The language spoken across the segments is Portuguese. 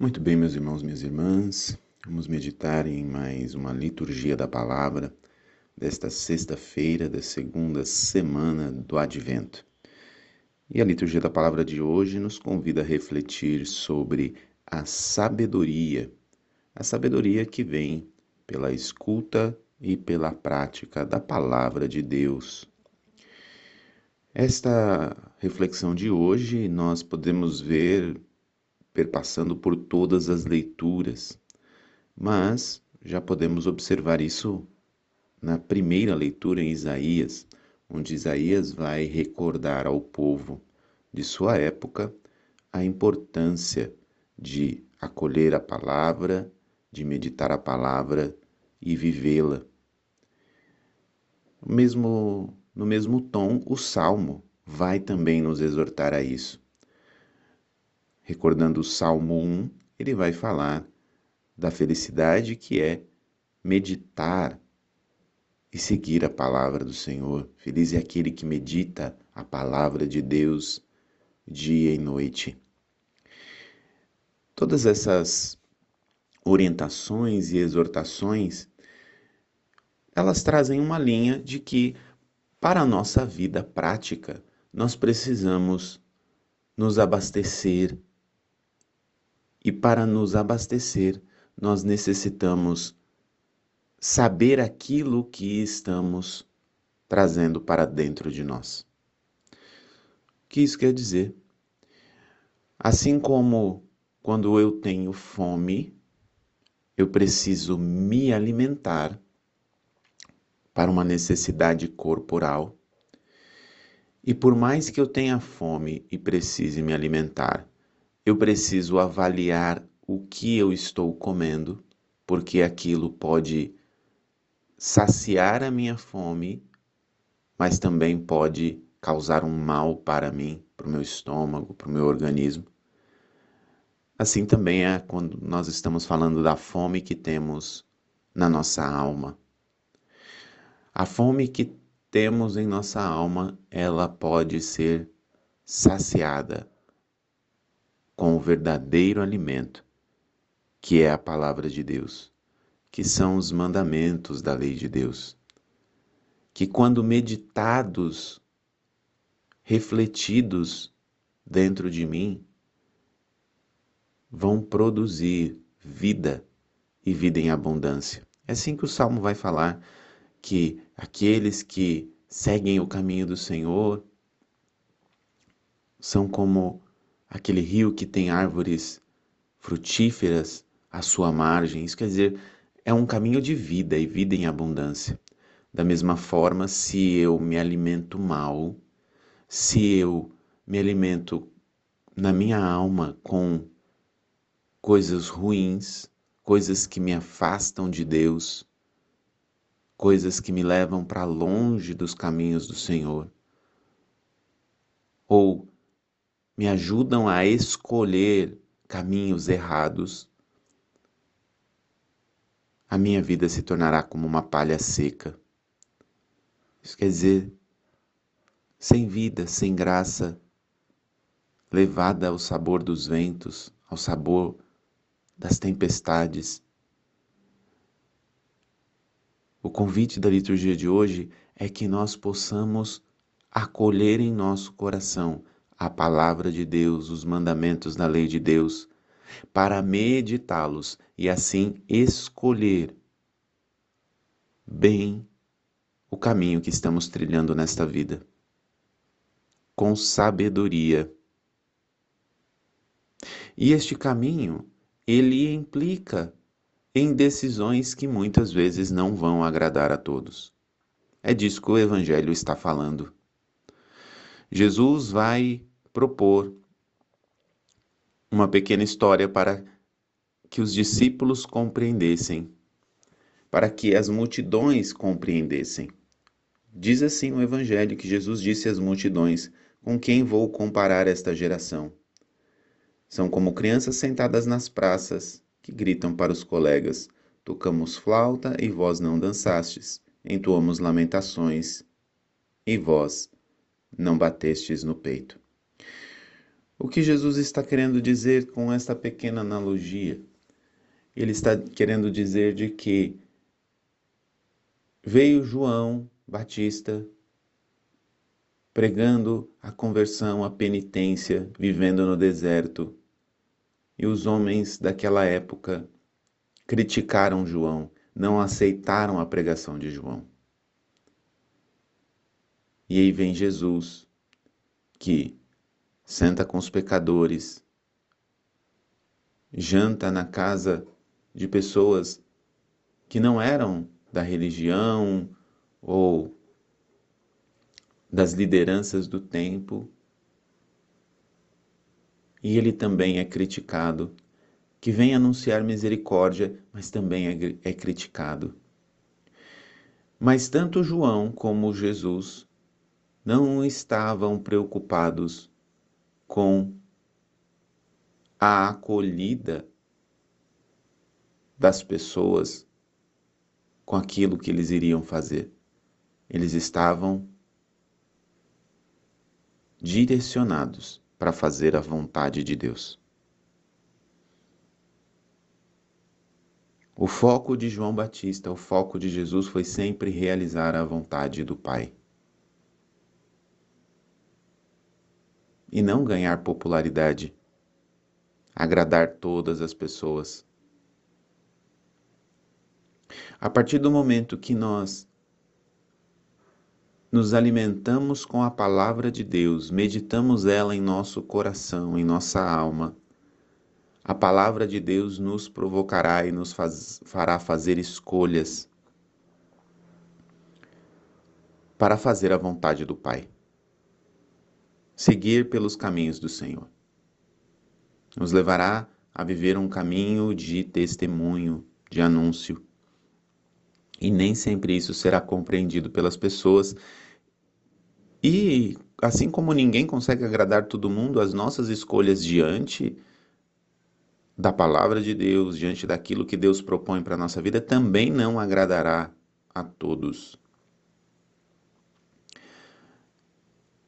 Muito bem, meus irmãos, minhas irmãs, vamos meditar em mais uma liturgia da palavra desta sexta-feira da segunda semana do Advento. E a liturgia da palavra de hoje nos convida a refletir sobre a sabedoria, a sabedoria que vem pela escuta e pela prática da palavra de Deus. Esta reflexão de hoje nós podemos ver perpassando por todas as leituras, mas já podemos observar isso na primeira leitura em Isaías, onde Isaías vai recordar ao povo de sua época a importância de acolher a palavra, de meditar a palavra e vivê-la. Mesmo no mesmo tom, o salmo vai também nos exortar a isso. Recordando o Salmo 1, ele vai falar da felicidade que é meditar e seguir a palavra do Senhor. Feliz é aquele que medita a palavra de Deus dia e noite. Todas essas orientações e exortações, elas trazem uma linha de que para a nossa vida prática, nós precisamos nos abastecer e para nos abastecer, nós necessitamos saber aquilo que estamos trazendo para dentro de nós. O que isso quer dizer? Assim como quando eu tenho fome, eu preciso me alimentar para uma necessidade corporal. E por mais que eu tenha fome e precise me alimentar, eu preciso avaliar o que eu estou comendo, porque aquilo pode saciar a minha fome, mas também pode causar um mal para mim, para o meu estômago, para o meu organismo. Assim também é quando nós estamos falando da fome que temos na nossa alma. A fome que temos em nossa alma, ela pode ser saciada com o verdadeiro alimento, que é a palavra de Deus, que são os mandamentos da lei de Deus, que quando meditados, refletidos dentro de mim, vão produzir vida e vida em abundância. É assim que o Salmo vai falar que aqueles que seguem o caminho do Senhor são como aquele rio que tem árvores frutíferas à sua margem. Isso quer dizer, é um caminho de vida e vida em abundância. Da mesma forma, se eu me alimento mal, se eu me alimento na minha alma com coisas ruins, coisas que me afastam de Deus, coisas que me levam para longe dos caminhos do Senhor, ou me ajudam a escolher caminhos errados, a minha vida se tornará como uma palha seca. Isso quer dizer, sem vida, sem graça, levada ao sabor dos ventos, ao sabor das tempestades. O convite da liturgia de hoje é que nós possamos acolher em nosso coração a palavra de Deus, os mandamentos da lei de Deus, para meditá-los e assim escolher bem o caminho que estamos trilhando nesta vida. Com sabedoria. E este caminho, ele implica em decisões que muitas vezes não vão agradar a todos. É disso que o Evangelho está falando. Jesus vai propor uma pequena história para que os discípulos compreendessem, para que as multidões compreendessem. Diz assim o Evangelho que Jesus disse às multidões: Com quem vou comparar esta geração? São como crianças sentadas nas praças que gritam para os colegas: Tocamos flauta e vós não dançastes, entoamos lamentações e vós não batestes no peito. O que Jesus está querendo dizer com esta pequena analogia? Ele está querendo dizer de que veio João Batista pregando a conversão, a penitência, vivendo no deserto. E os homens daquela época criticaram João, não aceitaram a pregação de João. E aí vem Jesus, que senta com os pecadores, janta na casa de pessoas que não eram da religião ou das lideranças do tempo. E ele também é criticado, que vem anunciar misericórdia, mas também é, é criticado. Mas tanto João como Jesus não estavam preocupados com a acolhida das pessoas com aquilo que eles iriam fazer. Eles estavam direcionados para fazer a vontade de Deus. O foco de João Batista, o foco de Jesus foi sempre realizar a vontade do Pai. E não ganhar popularidade, agradar todas as pessoas. A partir do momento que nós nos alimentamos com a palavra de Deus, meditamos ela em nosso coração, em nossa alma, a palavra de Deus nos provocará e nos faz, fará fazer escolhas para fazer a vontade do Pai. Seguir pelos caminhos do Senhor. Nos levará a viver um caminho de testemunho, de anúncio. E nem sempre isso será compreendido pelas pessoas e assim como ninguém consegue agradar todo mundo, as nossas escolhas diante da palavra de Deus, diante daquilo que Deus propõe para a nossa vida, também não agradará a todos.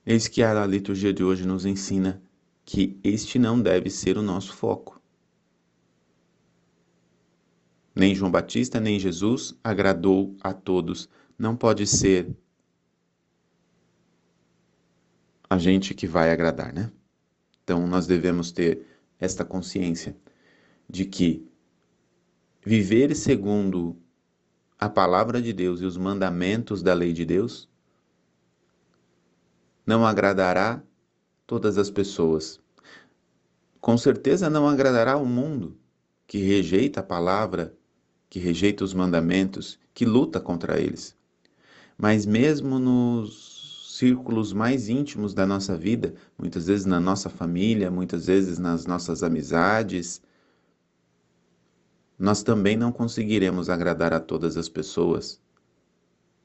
Eis que a liturgia de hoje nos ensina que este não deve ser o nosso foco. Nem João Batista, nem Jesus agradou a todos. Não pode ser a gente que vai agradar, né? Então nós devemos ter esta consciência de que viver segundo a palavra de Deus e os mandamentos da lei de Deus não agradará todas as pessoas. Com certeza não agradará o mundo que rejeita a palavra, que rejeita os mandamentos, que luta contra eles. Mas mesmo nos círculos mais íntimos da nossa vida, muitas vezes na nossa família, muitas vezes nas nossas amizades, nós também não conseguiremos agradar a todas as pessoas.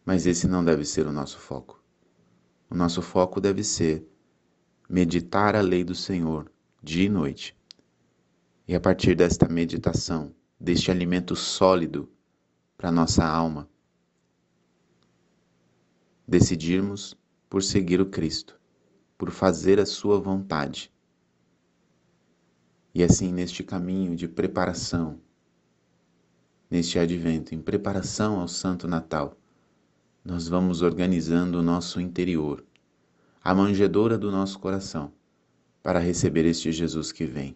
Mas esse não deve ser o nosso foco. O nosso foco deve ser meditar a lei do Senhor dia e noite. E a partir desta meditação, deste alimento sólido para nossa alma, decidirmos por seguir o Cristo, por fazer a Sua vontade. E assim, neste caminho de preparação, neste advento, em preparação ao Santo Natal, nós vamos organizando o nosso interior, a manjedoura do nosso coração, para receber este Jesus que vem.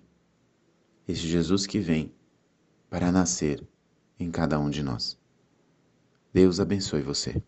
Este Jesus que vem para nascer em cada um de nós. Deus abençoe você.